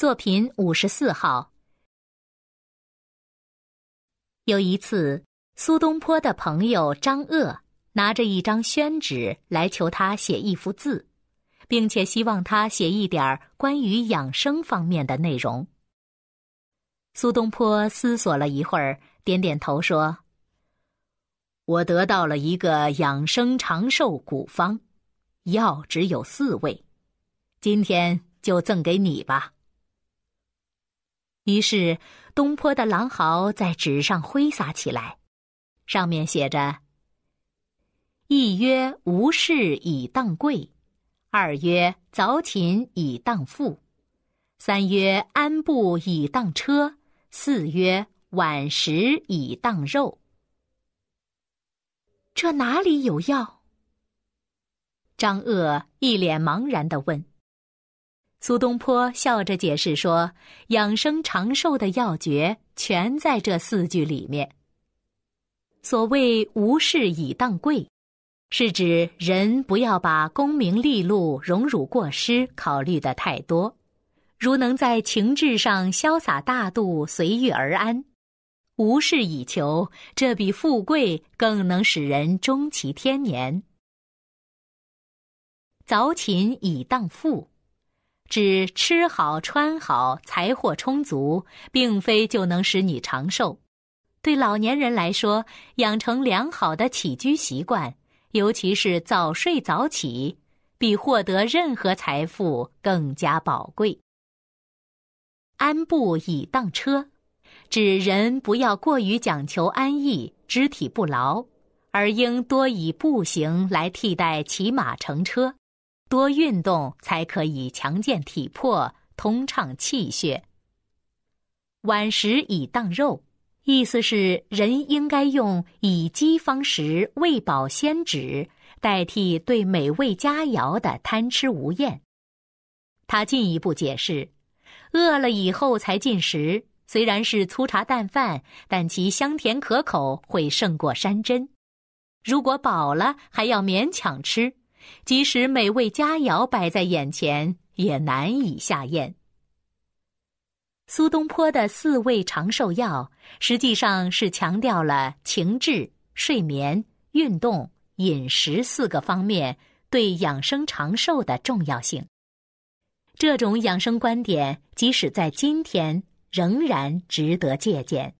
作品五十四号。有一次，苏东坡的朋友张鄂拿着一张宣纸来求他写一幅字，并且希望他写一点关于养生方面的内容。苏东坡思索了一会儿，点点头说：“我得到了一个养生长寿古方，药只有四味，今天就赠给你吧。”于是，东坡的狼毫在纸上挥洒起来，上面写着：“一曰无事以当贵，二曰早寝以当富，三曰安步以当车，四曰晚食以当肉。”这哪里有药？张鄂一脸茫然的问。苏东坡笑着解释说：“养生长寿的要诀全在这四句里面。所谓‘无事以当贵’，是指人不要把功名利禄、荣辱过失考虑的太多，如能在情志上潇洒大度、随遇而安，无事以求，这比富贵更能使人终其天年。早寝以当富。”指吃好穿好，财货充足，并非就能使你长寿。对老年人来说，养成良好的起居习惯，尤其是早睡早起，比获得任何财富更加宝贵。安步以当车，指人不要过于讲求安逸，肢体不劳，而应多以步行来替代骑马乘车。多运动才可以强健体魄、通畅气血。晚食以当肉，意思是人应该用以饥方食、喂饱先止，代替对美味佳肴的贪吃无厌。他进一步解释：饿了以后才进食，虽然是粗茶淡饭，但其香甜可口会胜过山珍。如果饱了还要勉强吃。即使美味佳肴摆在眼前，也难以下咽。苏东坡的四味长寿药，实际上是强调了情志、睡眠、运动、饮食四个方面对养生长寿的重要性。这种养生观点，即使在今天，仍然值得借鉴。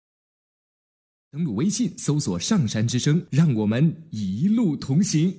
登录微信，搜索“上山之声”，让我们一路同行。